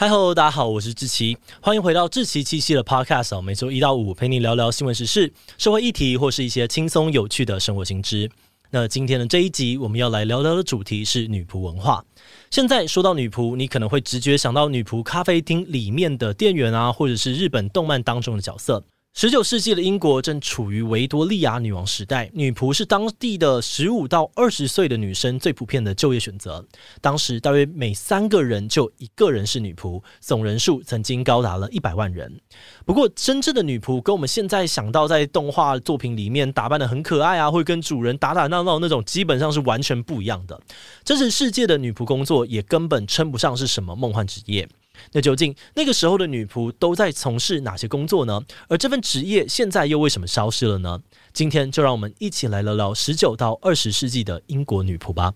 嗨喽，大家好，我是志奇，欢迎回到志奇七夕的 Podcast 每周一到五陪你聊聊新闻时事、社会议题或是一些轻松有趣的生活新知。那今天的这一集我们要来聊聊的主题是女仆文化。现在说到女仆，你可能会直觉想到女仆咖啡厅里面的店员啊，或者是日本动漫当中的角色。十九世纪的英国正处于维多利亚女王时代，女仆是当地的十五到二十岁的女生最普遍的就业选择。当时大约每三个人就一个人是女仆，总人数曾经高达了一百万人。不过，真正的女仆跟我们现在想到在动画作品里面打扮得很可爱啊，会跟主人打打闹闹那种，基本上是完全不一样的。真实世界的女仆工作也根本称不上是什么梦幻职业。那究竟那个时候的女仆都在从事哪些工作呢？而这份职业现在又为什么消失了呢？今天就让我们一起来聊聊十九到二十世纪的英国女仆吧。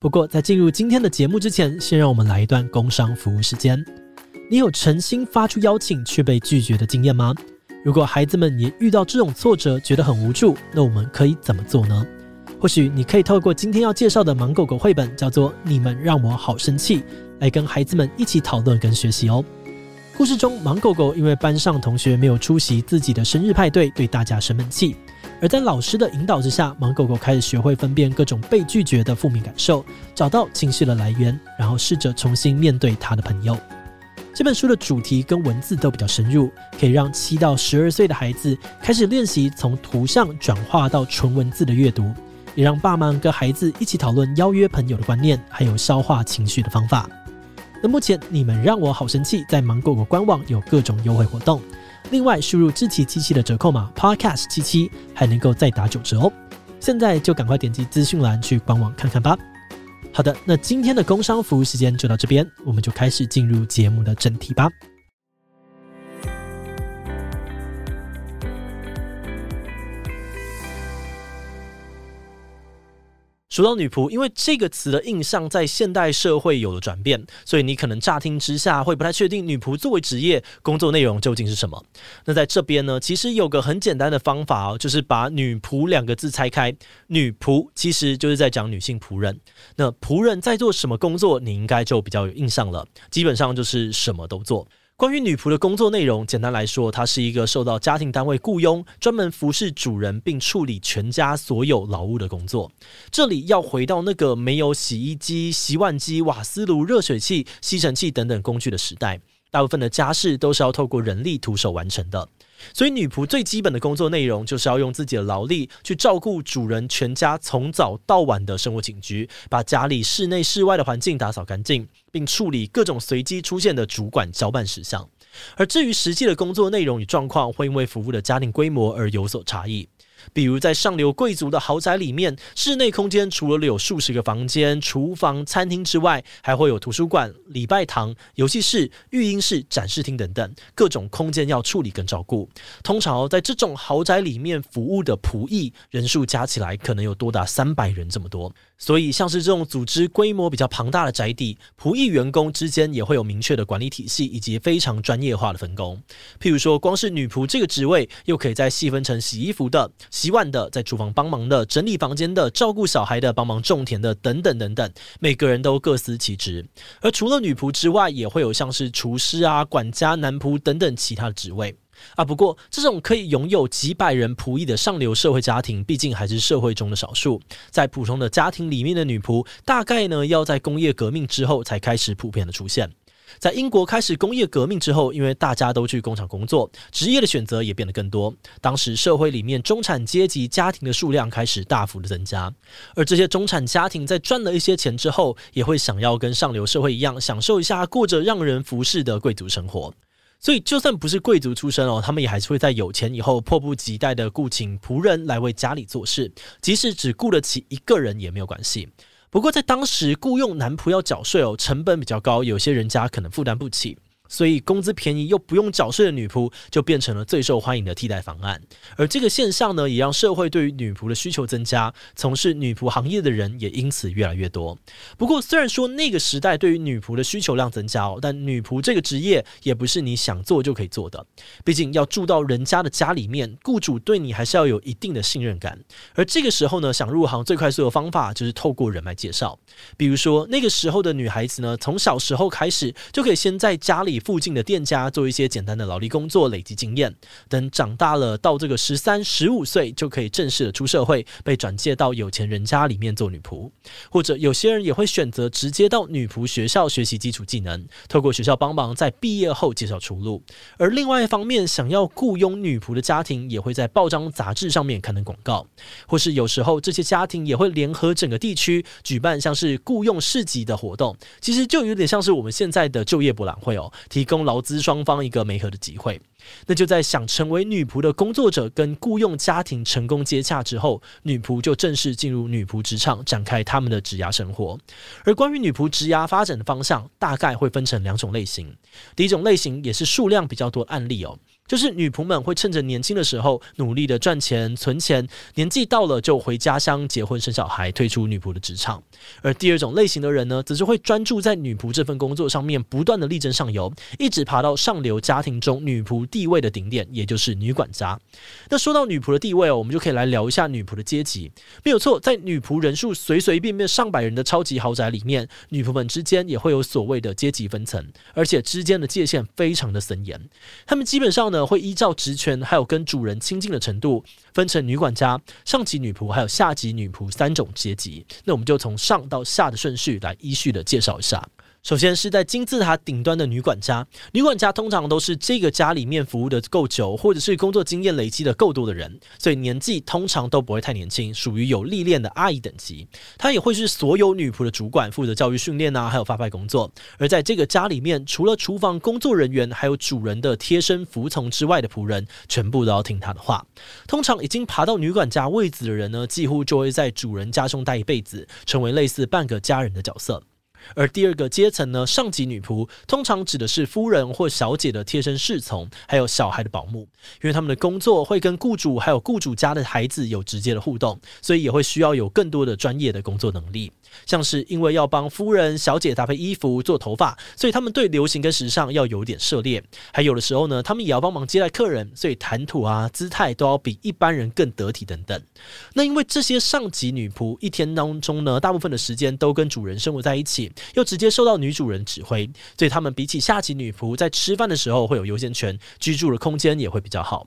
不过在进入今天的节目之前，先让我们来一段工商服务时间。你有诚心发出邀请却被拒绝的经验吗？如果孩子们也遇到这种挫折，觉得很无助，那我们可以怎么做呢？或许你可以透过今天要介绍的《盲狗狗》绘本，叫做《你们让我好生气》。来跟孩子们一起讨论跟学习哦。故事中，盲狗狗因为班上同学没有出席自己的生日派对，对大家生闷气。而在老师的引导之下，盲狗狗开始学会分辨各种被拒绝的负面感受，找到情绪的来源，然后试着重新面对他的朋友。这本书的主题跟文字都比较深入，可以让七到十二岁的孩子开始练习从图像转化到纯文字的阅读，也让爸妈跟孩子一起讨论邀约朋友的观念，还有消化情绪的方法。那目前你们让我好生气，在芒果果官网有各种优惠活动，另外输入智奇机器的折扣码 Podcast 七七，还能够再打九折哦。现在就赶快点击资讯栏去官网看看吧。好的，那今天的工商服务时间就到这边，我们就开始进入节目的正题吧。说到女仆，因为这个词的印象在现代社会有了转变，所以你可能乍听之下会不太确定女仆作为职业工作内容究竟是什么。那在这边呢，其实有个很简单的方法哦，就是把女仆两个字拆开，女仆其实就是在讲女性仆人。那仆人在做什么工作，你应该就比较有印象了，基本上就是什么都做。关于女仆的工作内容，简单来说，她是一个受到家庭单位雇佣，专门服侍主人并处理全家所有劳务的工作。这里要回到那个没有洗衣机、洗碗机、瓦斯炉、热水器、吸尘器等等工具的时代，大部分的家事都是要透过人力徒手完成的。所以，女仆最基本的工作内容就是要用自己的劳力去照顾主人全家从早到晚的生活起居，把家里室内室外的环境打扫干净，并处理各种随机出现的主管交办事项。而至于实际的工作内容与状况，会因为服务的家庭规模而有所差异。比如在上流贵族的豪宅里面，室内空间除了有数十个房间、厨房、餐厅之外，还会有图书馆、礼拜堂、游戏室、育婴室、展示厅等等各种空间要处理跟照顾。通常在这种豪宅里面服务的仆役人数加起来可能有多达三百人这么多。所以，像是这种组织规模比较庞大的宅邸，仆役员工之间也会有明确的管理体系以及非常专业化的分工。譬如说，光是女仆这个职位，又可以再细分成洗衣服的、洗碗的、在厨房帮忙的、整理房间的、照顾小孩的、帮忙种田的等等等等，每个人都各司其职。而除了女仆之外，也会有像是厨师啊、管家、男仆等等其他职位。啊，不过这种可以拥有几百人仆役的上流社会家庭，毕竟还是社会中的少数。在普通的家庭里面的女仆，大概呢要在工业革命之后才开始普遍的出现。在英国开始工业革命之后，因为大家都去工厂工作，职业的选择也变得更多。当时社会里面中产阶级家庭的数量开始大幅的增加，而这些中产家庭在赚了一些钱之后，也会想要跟上流社会一样，享受一下过着让人服侍的贵族生活。所以，就算不是贵族出身哦，他们也还是会在有钱以后迫不及待的雇请仆人来为家里做事，即使只雇得起一个人也没有关系。不过，在当时雇佣男仆要缴税哦，成本比较高，有些人家可能负担不起。所以工资便宜又不用缴税的女仆就变成了最受欢迎的替代方案。而这个现象呢，也让社会对于女仆的需求增加，从事女仆行业的人也因此越来越多。不过，虽然说那个时代对于女仆的需求量增加哦，但女仆这个职业也不是你想做就可以做的。毕竟要住到人家的家里面，雇主对你还是要有一定的信任感。而这个时候呢，想入行最快速的方法就是透过人脉介绍。比如说那个时候的女孩子呢，从小时候开始就可以先在家里附近的店家做一些简单的劳力工作，累积经验。等长大了，到这个十三、十五岁就可以正式的出社会，被转介到有钱人家里面做女仆。或者有些人也会选择直接到女仆学校学习基础技能，透过学校帮忙，在毕业后介绍出路。而另外一方面，想要雇佣女仆的家庭也会在报章杂志上面刊登广告，或是有时候这些家庭也会联合整个地区举办像是雇佣市集的活动，其实就有点像是我们现在的就业博览会哦，提供劳资双方一个媒合的机会。那就在想成为女仆的工作者跟雇佣家庭成功接洽之后，女仆就正式进入女仆职场，展开他们的职涯生活。而关于女仆职涯发展的方向，大概会分成两种类型。第一种类型也是数量比较多案例哦。就是女仆们会趁着年轻的时候努力的赚钱存钱，年纪到了就回家乡结婚生小孩，退出女仆的职场。而第二种类型的人呢，则是会专注在女仆这份工作上面，不断的力争上游，一直爬到上流家庭中女仆地位的顶点，也就是女管家。那说到女仆的地位哦，我们就可以来聊一下女仆的阶级。没有错，在女仆人数随随便便上百人的超级豪宅里面，女仆们之间也会有所谓的阶级分层，而且之间的界限非常的森严。他们基本上呢，会依照职权还有跟主人亲近的程度，分成女管家、上级女仆还有下级女仆三种阶级。那我们就从上到下的顺序来依序的介绍一下。首先是在金字塔顶端的女管家，女管家通常都是这个家里面服务的够久，或者是工作经验累积的够多的人，所以年纪通常都不会太年轻，属于有历练的阿姨等级。她也会是所有女仆的主管，负责教育训练啊，还有发派工作。而在这个家里面，除了厨房工作人员，还有主人的贴身服从之外的仆人，全部都要听她的话。通常已经爬到女管家位子的人呢，几乎就会在主人家中待一辈子，成为类似半个家人的角色。而第二个阶层呢，上级女仆通常指的是夫人或小姐的贴身侍从，还有小孩的保姆，因为他们的工作会跟雇主还有雇主家的孩子有直接的互动，所以也会需要有更多的专业的工作能力。像是因为要帮夫人、小姐搭配衣服、做头发，所以他们对流行跟时尚要有点涉猎。还有的时候呢，他们也要帮忙接待客人，所以谈吐啊、姿态都要比一般人更得体等等。那因为这些上级女仆一天当中呢，大部分的时间都跟主人生活在一起，又直接受到女主人指挥，所以他们比起下级女仆在吃饭的时候会有优先权，居住的空间也会比较好。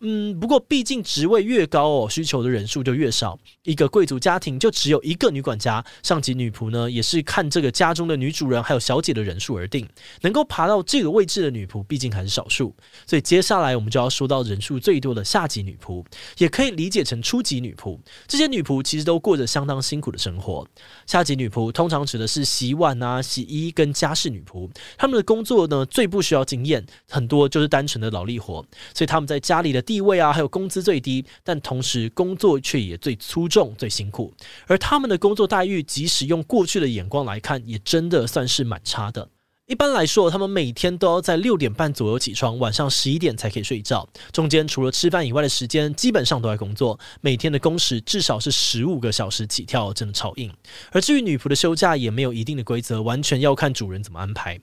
嗯，不过毕竟职位越高哦，需求的人数就越少。一个贵族家庭就只有一个女管家，上级女仆呢也是看这个家中的女主人还有小姐的人数而定。能够爬到这个位置的女仆毕竟还是少数，所以接下来我们就要说到人数最多的下级女仆，也可以理解成初级女仆。这些女仆其实都过着相当辛苦的生活。下级女仆通常指的是洗碗啊、洗衣跟家事女仆，她们的工作呢最不需要经验，很多就是单纯的劳力活，所以她们在家里的。地位啊，还有工资最低，但同时工作却也最粗重、最辛苦。而他们的工作待遇，即使用过去的眼光来看，也真的算是蛮差的。一般来说，他们每天都要在六点半左右起床，晚上十一点才可以睡觉。中间除了吃饭以外的时间，基本上都在工作。每天的工时至少是十五个小时起跳，真的超硬。而至于女仆的休假，也没有一定的规则，完全要看主人怎么安排。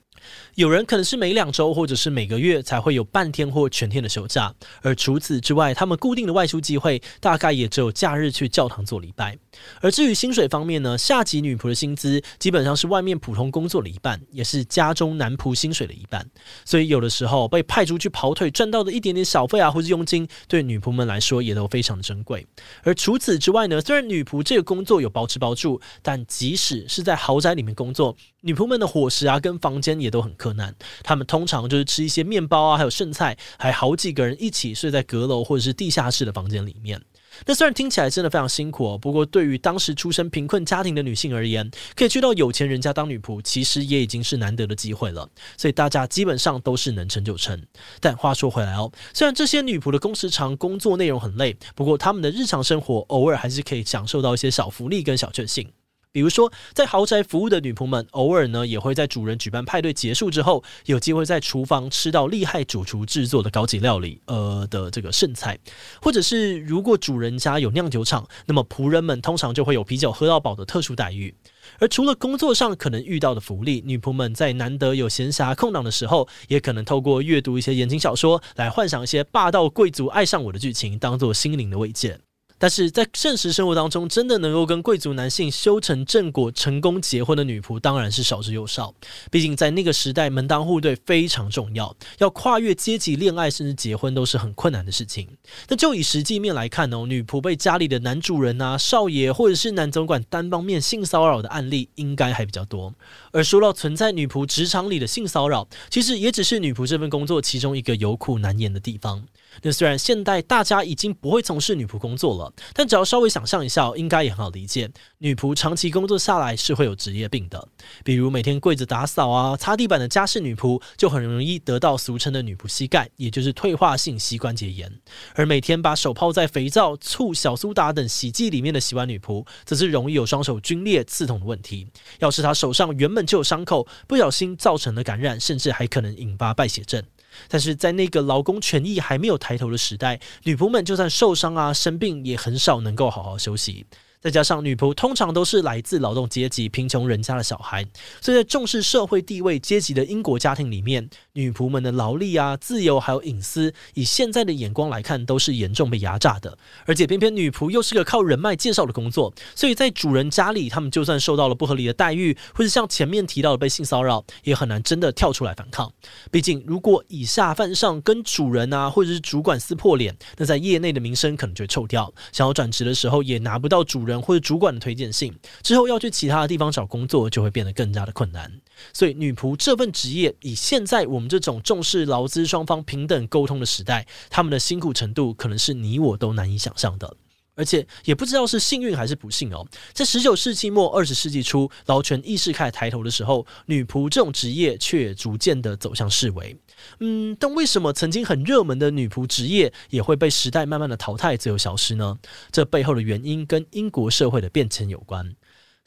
有人可能是每两周或者是每个月才会有半天或全天的休假，而除此之外，他们固定的外出机会大概也只有假日去教堂做礼拜。而至于薪水方面呢，下级女仆的薪资基本上是外面普通工作的一半，也是家中男仆薪水的一半。所以有的时候被派出去跑腿赚到的一点点小费啊，或是佣金，对女仆们来说也都非常珍贵。而除此之外呢，虽然女仆这个工作有包吃包住，但即使是在豪宅里面工作，女仆们的伙食啊跟房间也都很困难，他们通常就是吃一些面包啊，还有剩菜，还好几个人一起睡在阁楼或者是地下室的房间里面。那虽然听起来真的非常辛苦哦，不过对于当时出身贫困家庭的女性而言，可以去到有钱人家当女仆，其实也已经是难得的机会了。所以大家基本上都是能成就成。但话说回来哦，虽然这些女仆的工时长，工作内容很累，不过她们的日常生活偶尔还是可以享受到一些小福利跟小确幸。比如说，在豪宅服务的女仆们，偶尔呢也会在主人举办派对结束之后，有机会在厨房吃到厉害主厨制作的高级料理，呃的这个剩菜，或者是如果主人家有酿酒厂，那么仆人们通常就会有啤酒喝到饱的特殊待遇。而除了工作上可能遇到的福利，女仆们在难得有闲暇空档的时候，也可能透过阅读一些言情小说，来幻想一些霸道贵族爱上我的剧情，当做心灵的慰藉。但是在现实生活当中，真的能够跟贵族男性修成正果、成功结婚的女仆，当然是少之又少。毕竟在那个时代，门当户对非常重要，要跨越阶级恋爱甚至结婚都是很困难的事情。那就以实际面来看哦，女仆被家里的男主人啊、少爷或者是男总管单方面性骚扰的案例，应该还比较多。而说到存在女仆职场里的性骚扰，其实也只是女仆这份工作其中一个有苦难言的地方。那虽然现代大家已经不会从事女仆工作了，但只要稍微想象一下，应该也很好理解。女仆长期工作下来是会有职业病的，比如每天跪着打扫啊、擦地板的家事女仆，就很容易得到俗称的女仆膝盖，也就是退化性膝关节炎；而每天把手泡在肥皂、醋、小苏打等洗剂里面的洗碗女仆，则是容易有双手皲裂、刺痛的问题。要是她手上原本就有伤口，不小心造成了感染，甚至还可能引发败血症。但是在那个劳工权益还没有抬头的时代，女仆们就算受伤啊、生病，也很少能够好好休息。再加上女仆通常都是来自劳动阶级、贫穷人家的小孩，所以在重视社会地位阶级的英国家庭里面，女仆们的劳力啊、自由还有隐私，以现在的眼光来看，都是严重被压榨的。而且偏偏女仆又是个靠人脉介绍的工作，所以在主人家里，他们就算受到了不合理的待遇，或是像前面提到的被性骚扰，也很难真的跳出来反抗。毕竟，如果以下犯上，跟主人啊或者是主管撕破脸，那在业内的名声可能就会臭掉。想要转职的时候，也拿不到主人。或者主管的推荐信之后，要去其他的地方找工作，就会变得更加的困难。所以，女仆这份职业，以现在我们这种重视劳资双方平等沟通的时代，他们的辛苦程度，可能是你我都难以想象的。而且也不知道是幸运还是不幸哦，在十九世纪末二十世纪初，劳权意识开始抬头的时候，女仆这种职业却逐渐的走向式微。嗯，但为什么曾经很热门的女仆职业也会被时代慢慢的淘汰，最后消失呢？这背后的原因跟英国社会的变迁有关。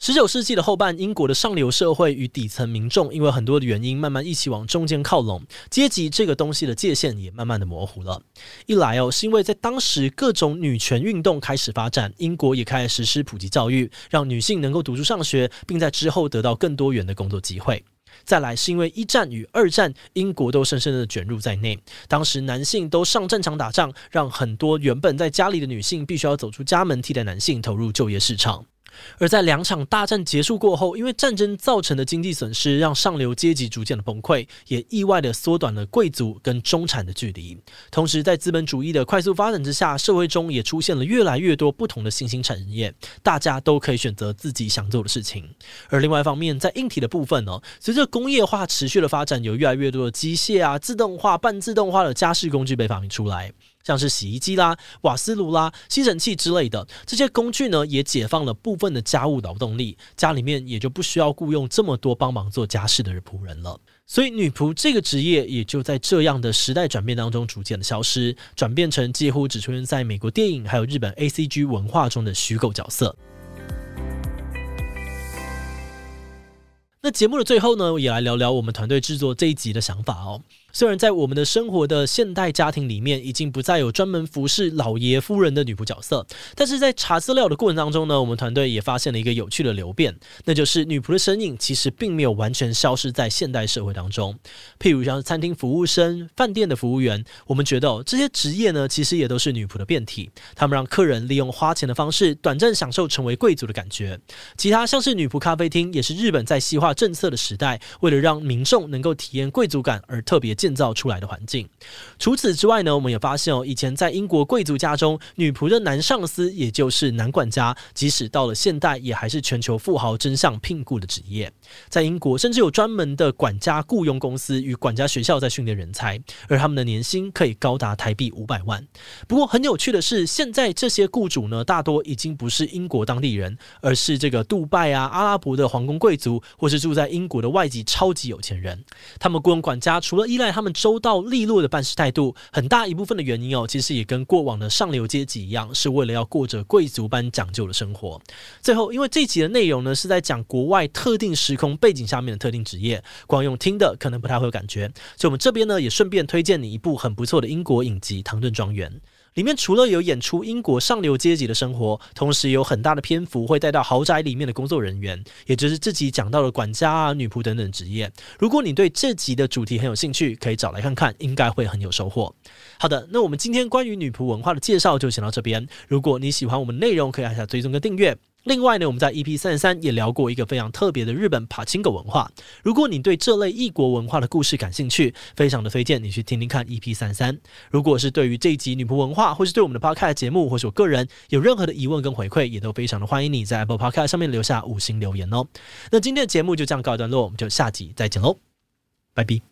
十九世纪的后半，英国的上流社会与底层民众因为很多的原因，慢慢一起往中间靠拢，阶级这个东西的界限也慢慢的模糊了。一来哦，是因为在当时各种女权运动开始发展，英国也开始实施普及教育，让女性能够读书上学，并在之后得到更多元的工作机会。再来是因为一战与二战，英国都深深的卷入在内，当时男性都上战场打仗，让很多原本在家里的女性必须要走出家门，替代男性投入就业市场。而在两场大战结束过后，因为战争造成的经济损失，让上流阶级逐渐的崩溃，也意外的缩短了贵族跟中产的距离。同时，在资本主义的快速发展之下，社会中也出现了越来越多不同的新兴产业，大家都可以选择自己想做的事情。而另外一方面，在硬体的部分呢，随着工业化持续的发展，有越来越多的机械啊、自动化、半自动化的家事工具被发明出来。像是洗衣机啦、瓦斯炉啦、吸尘器之类的这些工具呢，也解放了部分的家务劳动力，家里面也就不需要雇佣这么多帮忙做家事的仆人了。所以，女仆这个职业也就在这样的时代转变当中逐渐的消失，转变成几乎只出现在美国电影还有日本 ACG 文化中的虚构角色。那节目的最后呢，也来聊聊我们团队制作这一集的想法哦。虽然在我们的生活的现代家庭里面，已经不再有专门服侍老爷夫人的女仆角色，但是在查资料的过程当中呢，我们团队也发现了一个有趣的流变，那就是女仆的身影其实并没有完全消失在现代社会当中。譬如像餐厅服务生、饭店的服务员，我们觉得，这些职业呢，其实也都是女仆的变体，他们让客人利用花钱的方式，短暂享受成为贵族的感觉。其他像是女仆咖啡厅，也是日本在西化政策的时代，为了让民众能够体验贵族感而特别建造出来的环境。除此之外呢，我们也发现哦，以前在英国贵族家中，女仆的男上司也就是男管家，即使到了现代，也还是全球富豪争相聘雇的职业。在英国，甚至有专门的管家雇佣公司与管家学校在训练人才，而他们的年薪可以高达台币五百万。不过很有趣的是，现在这些雇主呢，大多已经不是英国当地人，而是这个杜拜啊、阿拉伯的皇宫贵族，或是住在英国的外籍超级有钱人。他们雇佣管家除了依赖他们周到利落的办事态度，很大一部分的原因哦，其实也跟过往的上流阶级一样，是为了要过着贵族般讲究的生活。最后，因为这集的内容呢是在讲国外特定时空背景下面的特定职业，光用听的可能不太会有感觉，所以我们这边呢也顺便推荐你一部很不错的英国影集《唐顿庄园》。里面除了有演出英国上流阶级的生活，同时有很大的篇幅会带到豪宅里面的工作人员，也就是自己讲到的管家啊、女仆等等职业。如果你对这集的主题很有兴趣，可以找来看看，应该会很有收获。好的，那我们今天关于女仆文化的介绍就先到这边。如果你喜欢我们内容，可以按下追踪跟订阅。另外呢，我们在 EP 三十三也聊过一个非常特别的日本柏青狗文化。如果你对这类异国文化的故事感兴趣，非常的推荐你去听听看 EP 三十三。如果是对于这一集女仆文化，或是对我们的 Podcast 节目，或是我个人有任何的疑问跟回馈，也都非常的欢迎你在 Apple Podcast 上面留下五星留言哦。那今天的节目就这样告一段落，我们就下集再见喽，拜拜。